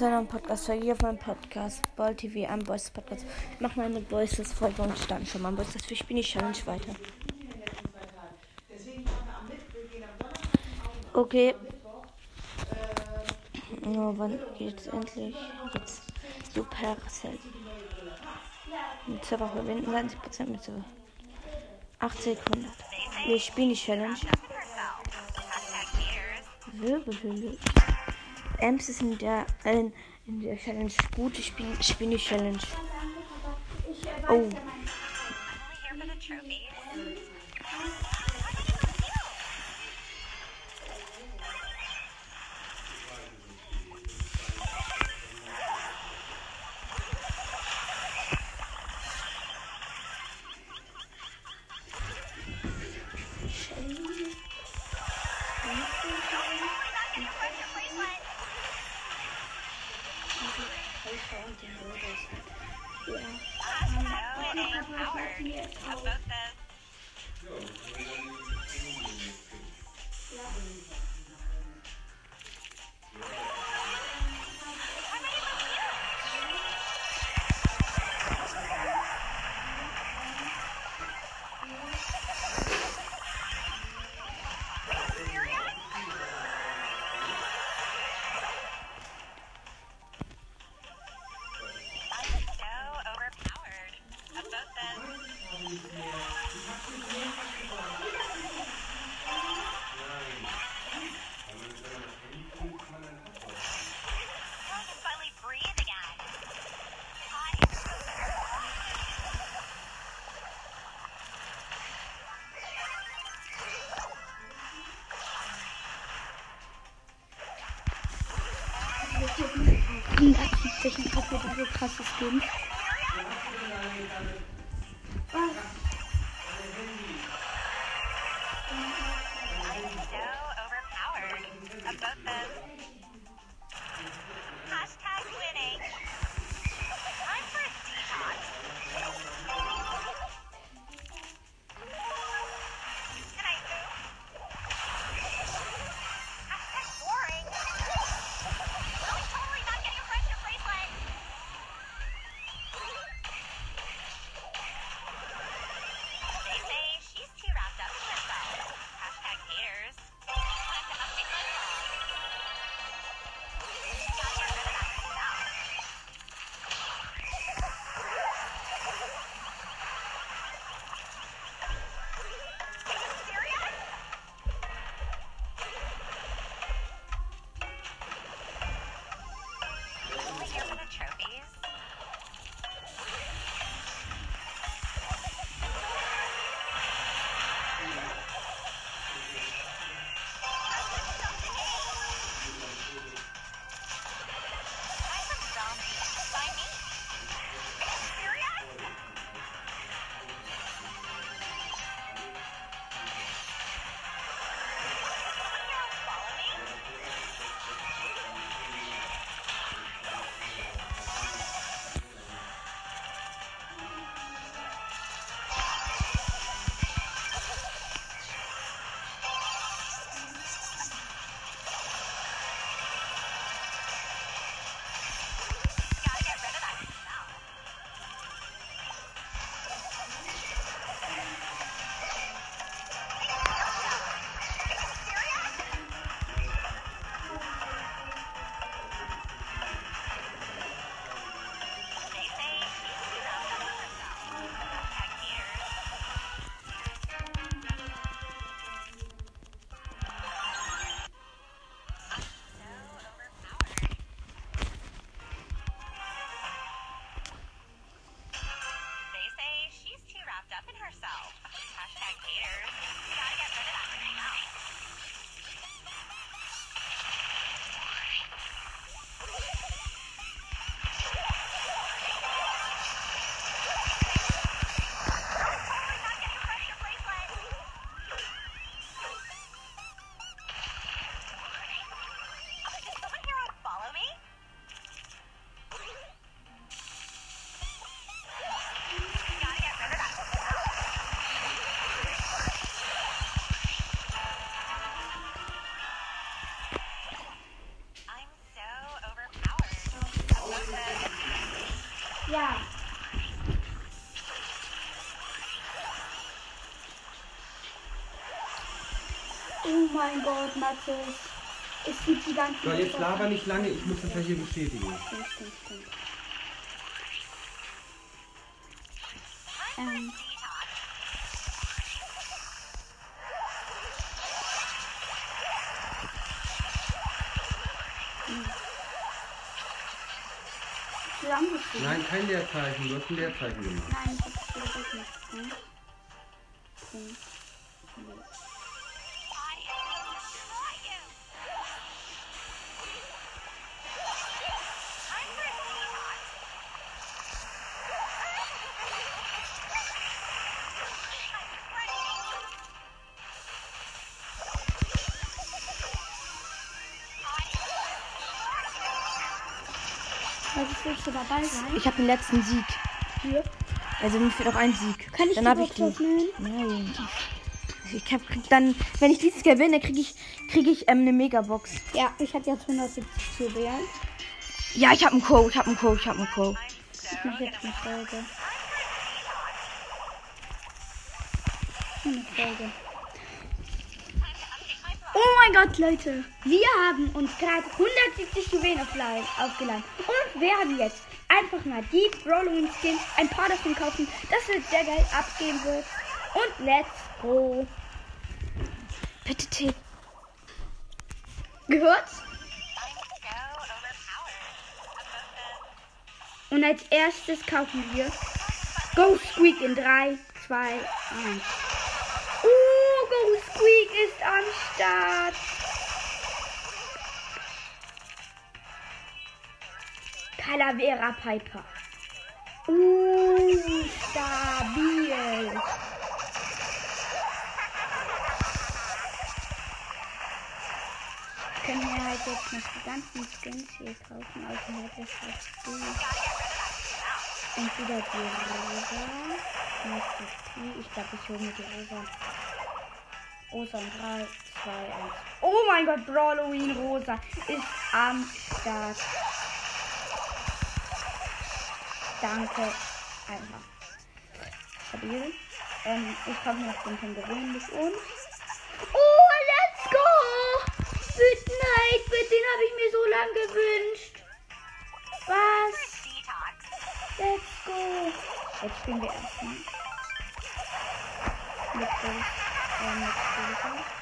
zu einem Podcast. Hier auf meinem Podcast, Ball TV, ein Boys Podcast. Ich mache meine Boys Folge und starten schon mal Boys das für Spinny Challenge weiter. Okay. Oh, wann geht's endlich? Jetzt Supercell. Mit Server verbinden, 90% mit Server. 8 Sekunden. Wir spielen die Challenge. Wirbelhülle. Ems ist in der, äh, in der Challenge gut. Ich spiele ich spiel die Challenge. Oh. So Oh mein Gott, Mathis. Es gibt die ganzen. So, jetzt laber nicht lange, ich muss das ja hier bestätigen. Stimmt, stimmt, stimmt. Ähm. Zusammengeschrieben. Nein, kein Leerzeichen, du hast ein Leerzeichen gemacht. Nein, ich hab's wieder weggemacht. Ne? Okay. Dabei sein? Ich habe den letzten Sieg. Hier. Also mir fehlt auch ein Sieg. Kann ich dann habe ich öffnen? Nein. Ich hab, dann, wenn ich dieses gewinne, kriege ich, krieg ich ähm, eine Megabox. Ja, ich habe jetzt 170 Juwelen. Ja, ich habe einen Co, ich habe einen Co, ich habe einen Co. Ich mache jetzt eine Folge. Eine Folge. Oh mein Gott, Leute. Wir haben uns gerade 170 Juwelen aufgeladen und werden jetzt einfach mal die Brawling Skins, ein paar davon kaufen, dass wir sehr Geld abgeben wird. Und let's go. Bitte T. Gehört? Und als erstes kaufen wir Go Squeak in 3, 2, 1. Uh, Go Squeak ist am Start. Calavera Piper. Uh, stabil. können wir halt jetzt noch die ganzen Skins hier kaufen, außer halt das halt die. Entweder die Rosa, ich glaube, ich hole mir die Rosa. Rosa in 3, 2, 1. Oh mein Gott, Brawloween Rosa ist am Start. Danke. Einfach. Stabil. Ähm, ich komme noch den Pin gewöhnlich und. Oh, let's go! Midnight, mit den habe ich mir so lange gewünscht. Was? Let's go. Jetzt spielen wir erstmal. Mit Gold, äh, mit Silber.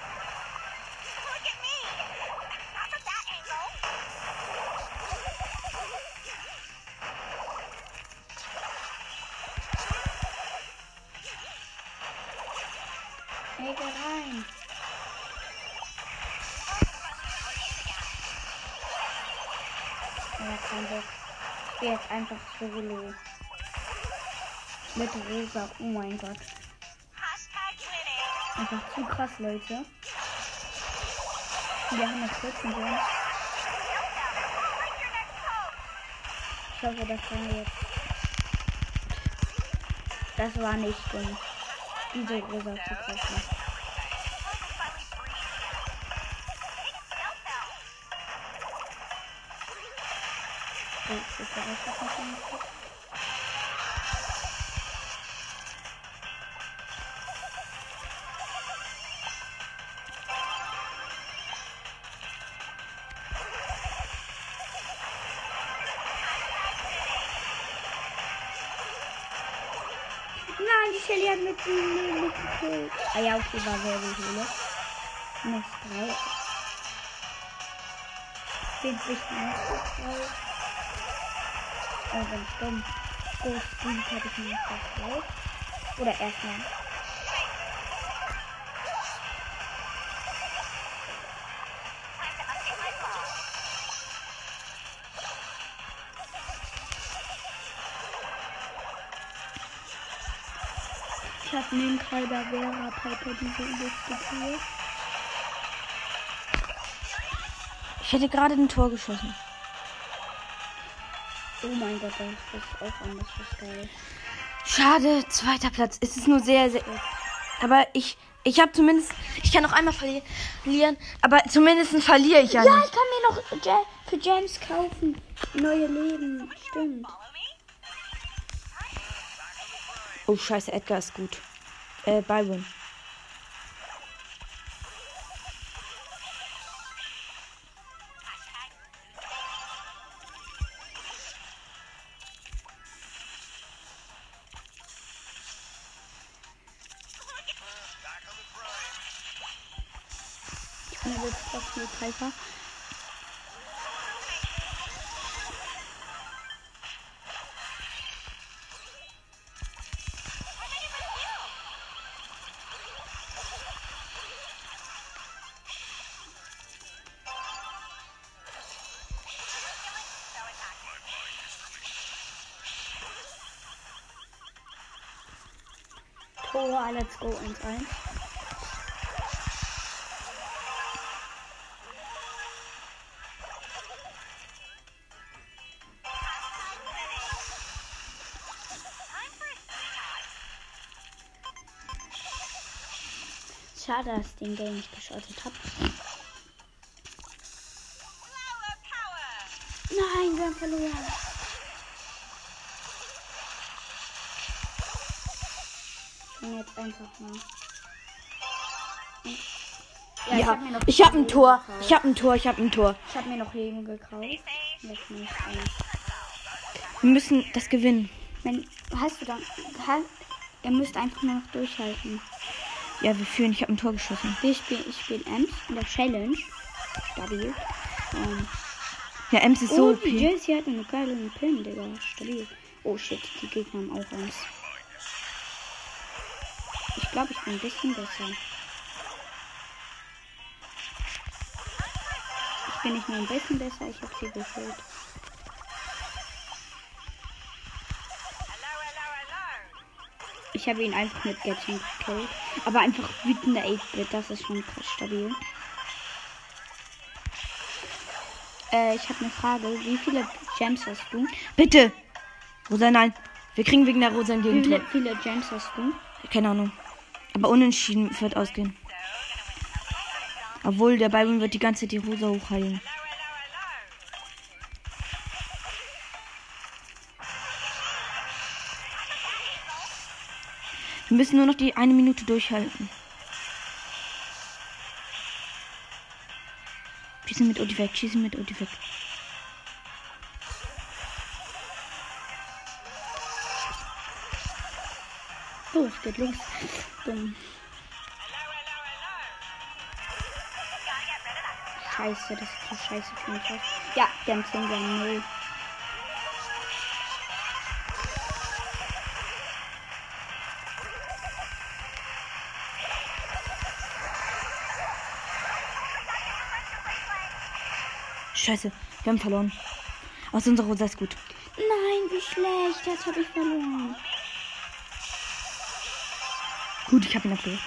Ja, kein Bock. Ich gehe jetzt einfach solo. Mit Rosa. Oh mein Gott. Einfach zu krass, Leute. Wir haben jetzt 14 Gems. Ich hoffe, das war jetzt. Das war nicht dumm. Diese Rosa zu kaufen. Nein, die Shelly hat mit dem Leben gekillt. Ah ja, okay, war sehr gut, Höhle. Noch drei. Den sich noch drei. Oh, ganz dumm. Groß Speed habe ich nicht drauf. Oder erstmal. Ich habe neben Calvera Piper diese übelste Tour. Ich hätte gerade ein Tor geschossen. Oh mein Gott, das ist auch anders ist geil. Schade, zweiter Platz. Es ist nur sehr, sehr. Aber ich, ich habe zumindest. Ich kann noch einmal verli- verlieren, aber zumindest verliere ich ja, Ja, nicht. ich kann mir noch Ja- für James kaufen. Neue Leben. Stimmt. Oh, scheiße, Edgar ist gut. Äh, Byron. Let's go 1-1. Schade, dass ich den Game nicht geschottet habe. Nein, wir haben verloren. Ich bin jetzt einfach mal. Ja, ich Ja, habe ich habe ein Leben Tor. gekauft. Ich habe ein Tor. Ich habe ein Tor. Ich habe mir noch Leben gekauft. Ein. Wir müssen das gewinnen. Wenn, hast du dann. Hast, ihr müsst einfach nur noch durchhalten. Ja, wir führen. Ich habe ein Tor geschossen. Wir spielen, ich spiele Ems in der Challenge. Stabil. Ähm, Ja, Ems ist oh, so die OP. Jessie hat eine geile Pin, Digga. Stabil. Oh shit, die Gegner haben auch Ems. Ich glaube, ich bin ein bisschen besser. Ich bin nicht nur ein bisschen besser, ich habe sie gefüllt. Ich habe ihn einfach mit Gadget gekillt. Aber einfach wütender 8-Bit, das ist schon krass stabil. Äh, ich habe eine Frage. Wie viele Gems hast du? Bitte. Rosa, nein. Wir kriegen wegen der Rosa ein Wie viele, Gegentor. viele Gems hast du? Keine Ahnung. Aber unentschieden wird ausgehen. Obwohl, der Byron wird die ganze Zeit die Rosa hochheilen. Wir müssen nur noch die eine Minute durchhalten. Schießen mit Odi weg, schießen mit Odi weg. Oh, es geht los. Dumm. Scheiße, das ist so scheiße für mich. Ja, der haben 10 wir haben 0. Scheiße, wir haben verloren. Aus unserer Rosa ist gut. Nein, wie schlecht. Jetzt habe ich verloren. Gut, ich habe ihn abgewehrt.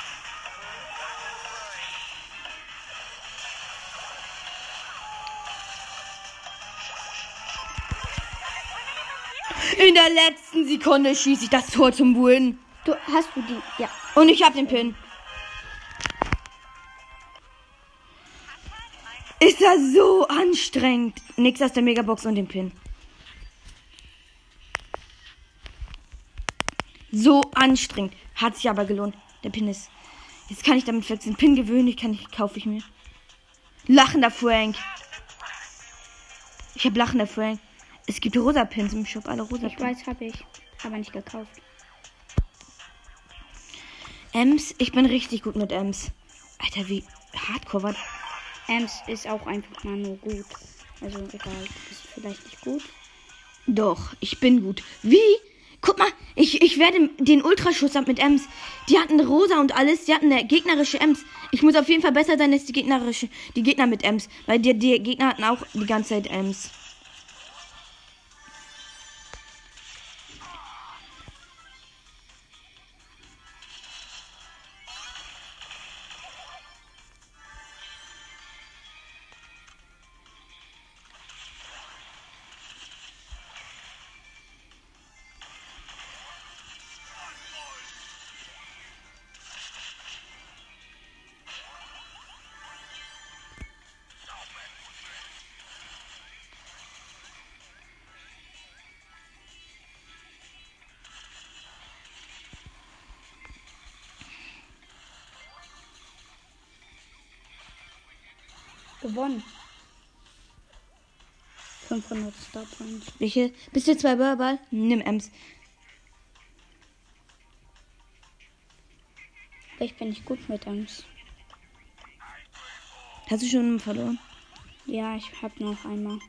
In der letzten Sekunde schieße ich das Tor zum Win. Du, hast du die? Ja. Und ich habe den Pin. Ist das so anstrengend. Nix aus der Megabox und den Pin. So anstrengend. Hat sich aber gelohnt. Der Pin ist. Jetzt kann ich damit wechseln. Pin gewöhnlich kann ich, kaufe ich mir. Lachender Frank. Ich habe lachender Frank. Es gibt rosa Pins im Shop, alle rosa Ich Pins. weiß, habe ich. Aber nicht gekauft. Ems, ich bin richtig gut mit Ems. Alter, wie hardcore war Ems ist auch einfach mal nur gut. Also egal, ist vielleicht nicht gut. Doch, ich bin gut. Wie? Guck mal, ich, ich werde den Ultraschuss ab mit Ems. Die hatten rosa und alles. Die hatten eine gegnerische Ems. Ich muss auf jeden Fall besser sein als die gegnerische, die Gegner mit Ems. Weil die, die Gegner hatten auch die ganze Zeit Ems. Gewonnen. 500 Star Points. Welche? Bist du zwei Ball? Nimm Ems. Vielleicht bin ich gut mit Ems. Hast du schon verloren? Ja, ich hab noch einmal.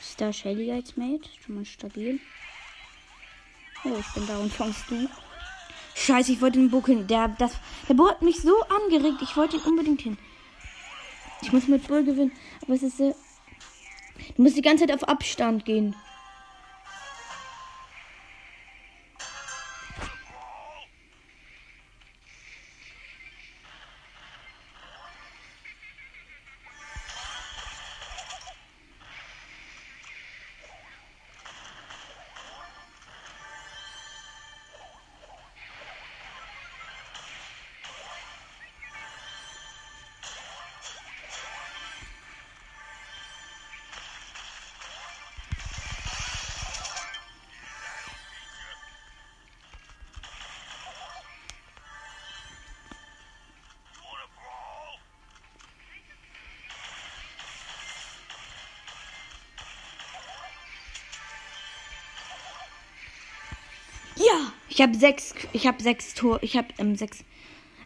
Ist da Shelly als Mate? Schon mal stabil. Oh, ich bin da und fangst du. Scheiße, ich wollte den Bo hin. Der, das, der Bo hat mich so angeregt. Ich wollte ihn unbedingt hin. Ich muss mit Bull gewinnen. Aber es ist so. Du musst die ganze Zeit auf Abstand gehen. Ja, ich habe sechs, ich habe sechs Tor, ich habe ähm, sechs.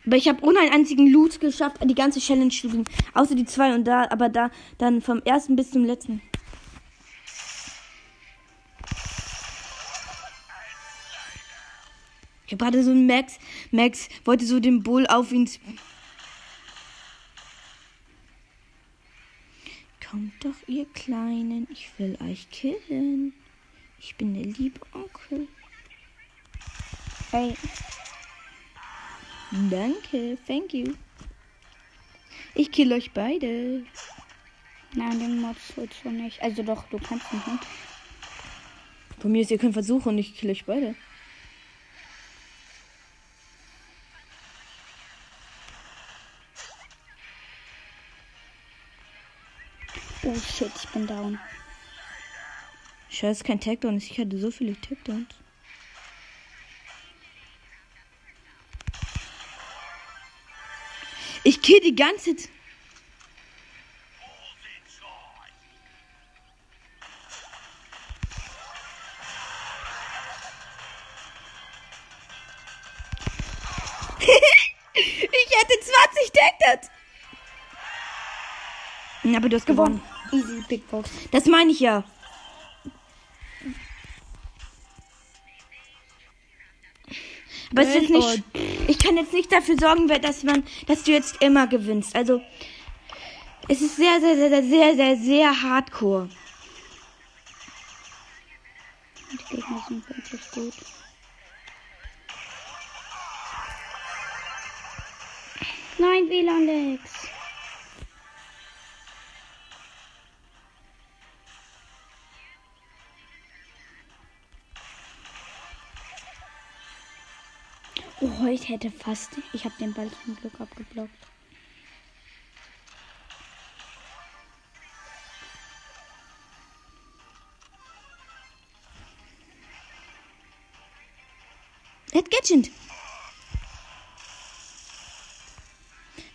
Aber ich habe ohne einen einzigen Loot geschafft, die ganze Challenge zu gewinnen. Außer die zwei und da, aber da, dann vom ersten bis zum letzten. Ich habe gerade so einen Max. Max wollte so den Bull auf ihn. Kommt doch, ihr Kleinen. Ich will euch killen. Ich bin der liebe Onkel. Hey, Danke, thank you. Ich kill euch beide. nein, den Mods holst du nicht. Also doch, du kannst ihn. Hm? Von mir ist, ihr könnt versuchen und ich kill euch beide. Oh shit, ich bin down. Scheiße, kein Takedown. Ich hatte so viele Takedowns. Ich kill die ganze Zeit. ich hätte 20 Takedowns. Aber du hast gewonnen. Easy, Big Box. Das meine ich ja. Aber es ist nicht. Ich kann jetzt nicht dafür sorgen, dass man, dass du jetzt immer gewinnst. Also es ist sehr, sehr, sehr, sehr, sehr, sehr, sehr hardcore. Die Gegner sind wirklich gut. Nein, WLAN-Lex. Ich hätte fast. Ich habe den Ball zum Glück abgeblockt. Ed Gadget.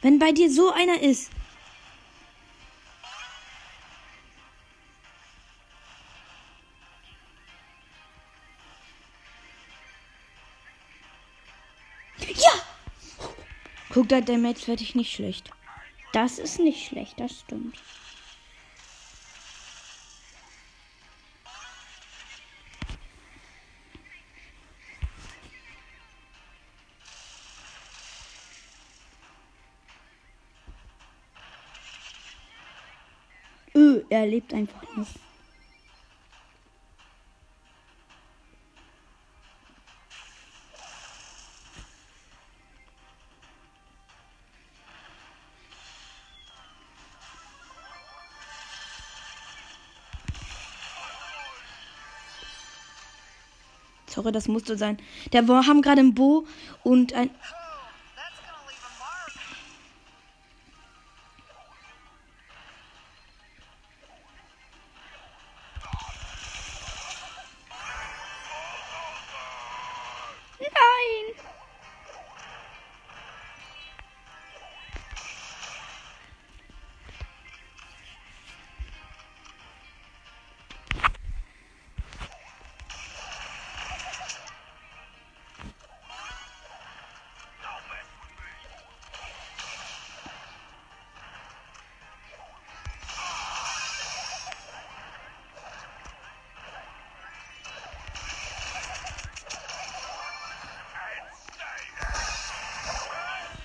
Wenn bei dir so einer ist. Guck da, der Mates werde ich nicht schlecht. Das ist nicht schlecht, das stimmt. Öh, er lebt einfach nicht. Sorry, das musste sein. Der wir haben gerade ein Bo und ein.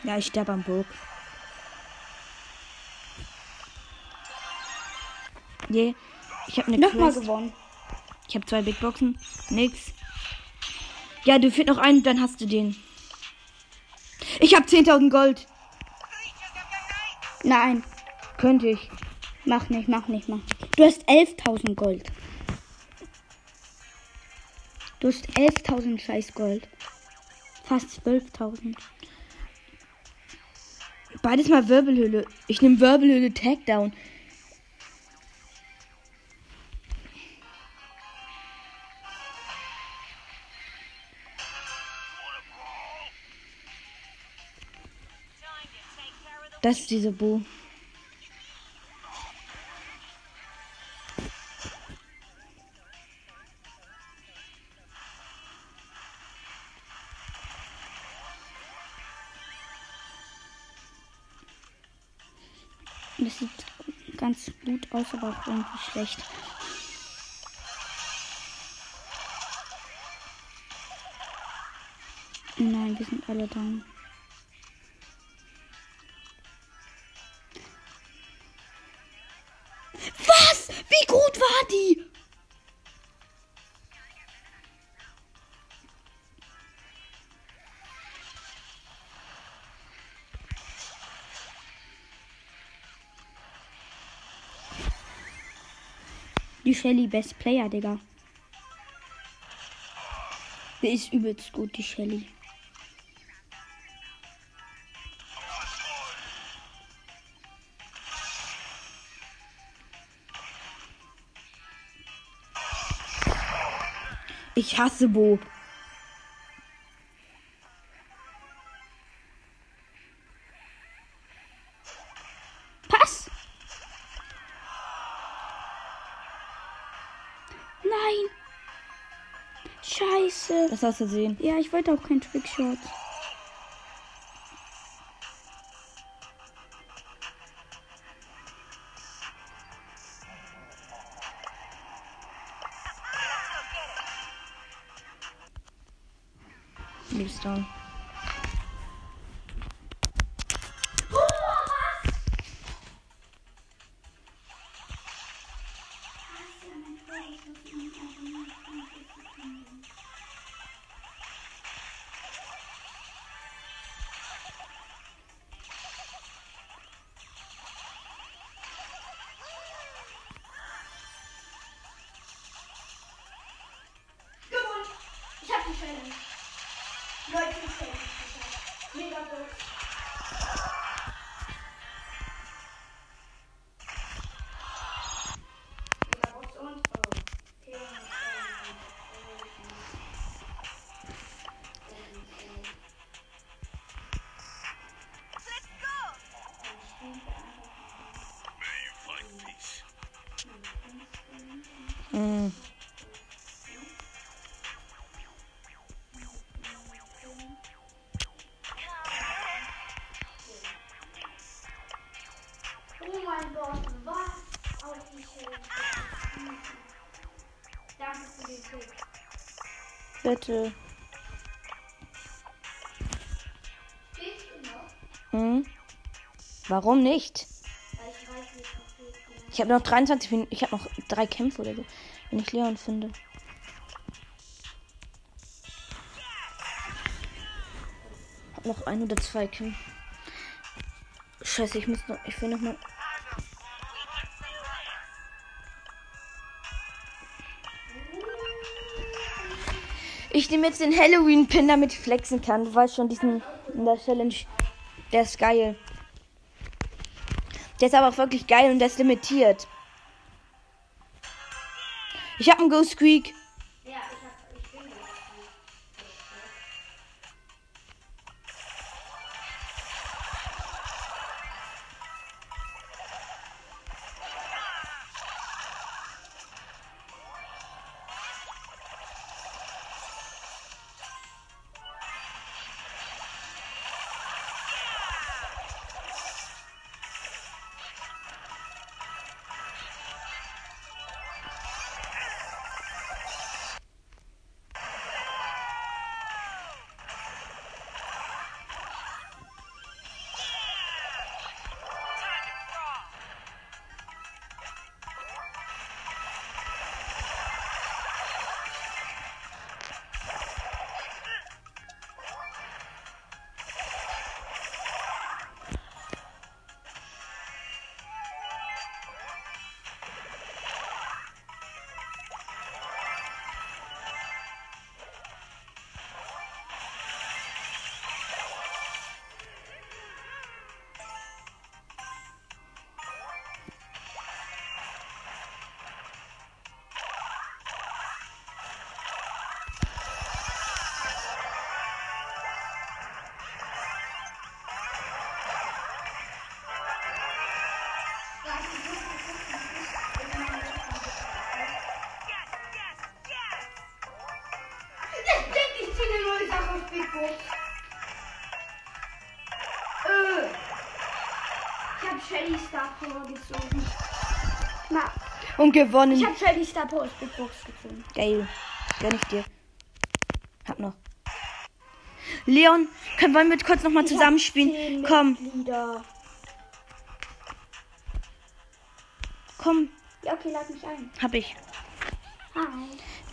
Ja, ich sterbe am Burg. Je. Ich habe eine Nochmal gewonnen. Ich habe zwei Big Boxen. Nix. Ja, du fehlt noch einen, dann hast du den. Ich habe 10.000 Gold. Nein, Könnte ich. mach nicht, mach nicht, mach nicht. Du hast 11.000 Gold. Du hast 11.000 scheiß Gold. Fast 12.000. Beides mal Wirbelhöhle. Ich nehme Wirbelhöhle Takedown. Das ist diese Bo. Aus, aber auch irgendwie schlecht. Nein, wir sind alle down. Die Shelly Best Player, Digga. Die ist übelst gut, die Shelly. Ich hasse Bo. Hast du sehen. Ja, ich wollte auch kein Trickshot. Leute, die Challenge geschafft. Mega gut. Noch? Hm? Warum nicht? Ich habe noch 23 Minuten. Ich habe noch drei Kämpfe oder so. Wenn ich Leon finde. Noch ein oder zwei Kämpfe. Scheiße, ich muss noch. Ich will noch mal. Ich nehme jetzt den Halloween-Pin, damit ich flexen kann. Du weißt schon, diesen in der Challenge. Der ist geil. Der ist aber auch wirklich geil und der ist limitiert. Ich hab einen Ghost Squeak. Shelly Star Power gezogen. Na, Und gewonnen. ich hab Shelly Star Power Big Box gezogen. Geil. Gönn ich dir. Hab noch. Leon, können, wollen wir kurz nochmal zusammenspielen? Komm, Mitglieder. komm. Ja, okay, lad mich ein. Hab ich. Hi.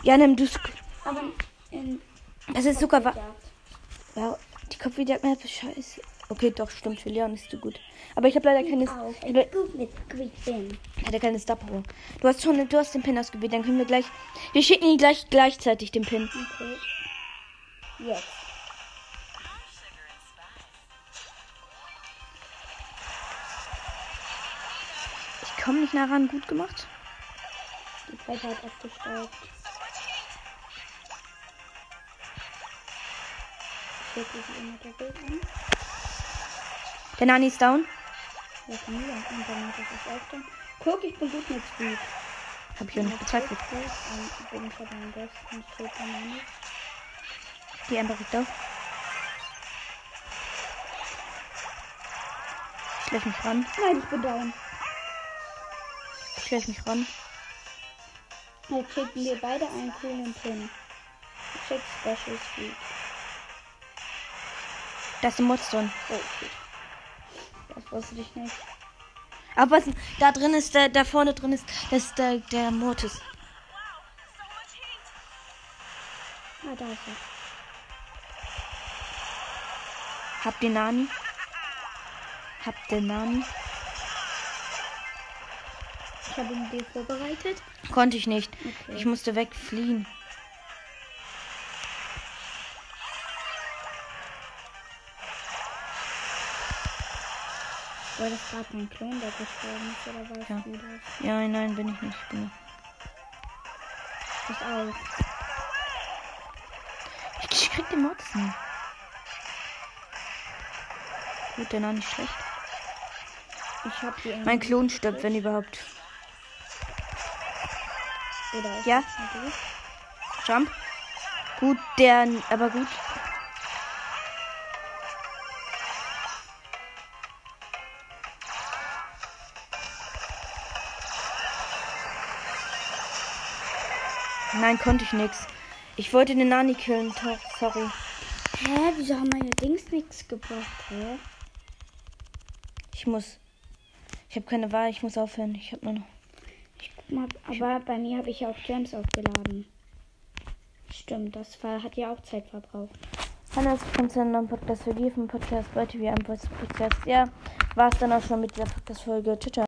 Ja, nimm du. Aber in. Das ist sogar. Ja, die Kopfjagd mir scheiße. Okay, doch, stimmt. Für Leon ist du gut. Aber ich habe leider keine. Ich hatte keine Star Power. Du hast schon, du hast den Pin ausgewählt. Dann können wir gleich. Wir schicken ihn gleich gleichzeitig den Pin. Okay. Jetzt. Ich komme nicht nah ran. Gut gemacht. Die Zeit hat abgestaubt. Ich immer doppelt an. Der Nani ist down. Ja. Guck, ich bin gut mit Speed. Hab ich auch nicht bezweifelt. Die Amber rückt auf. Ich schleich mich ran. Nein, ich bin down. Ich schleich mich ran. Jetzt schicken wir beide einen coolen Pin. Check Special Speed. Das ist ein Modstone. Oh, shit. Wusste ich nicht. Aber was da drin ist, da, da vorne drin ist, das ist der, der Mortis. Ah, da ist er. Hab den Nani. Hab den Nani. Ich habe ihn dir vorbereitet. Konnte ich nicht. Okay. Ich musste wegfliehen. War das gerade mein Klon, der gestorben ist, oder war Ja. du das? Ja, nein, bin ich nicht. Ich bin Das auch. ich, ich krieg den nicht. Gut, der Nani ist schlecht. Ich hab die Mein Klon stirbt, wenn überhaupt. Oder Ja. Jump. Gut, der, aber gut. Nein, konnte ich nix. Ich wollte den Nani killen, sorry. Hä, wieso haben meine Dings nichts gebracht, hä? Ich muss. Ich habe keine Wahl, ich muss aufhören. Ich habe nur noch. Ich guck mal, aber bei mir habe ich ja auch Gems aufgeladen. Stimmt, das war, hat ja auch Zeit verbraucht. Hallo, es kommt zu einem neuen Podcast für die vom Podcast heute wie am Podcast. Ja, war es dann auch schon mit dieser Podcast-Folge. Ciao.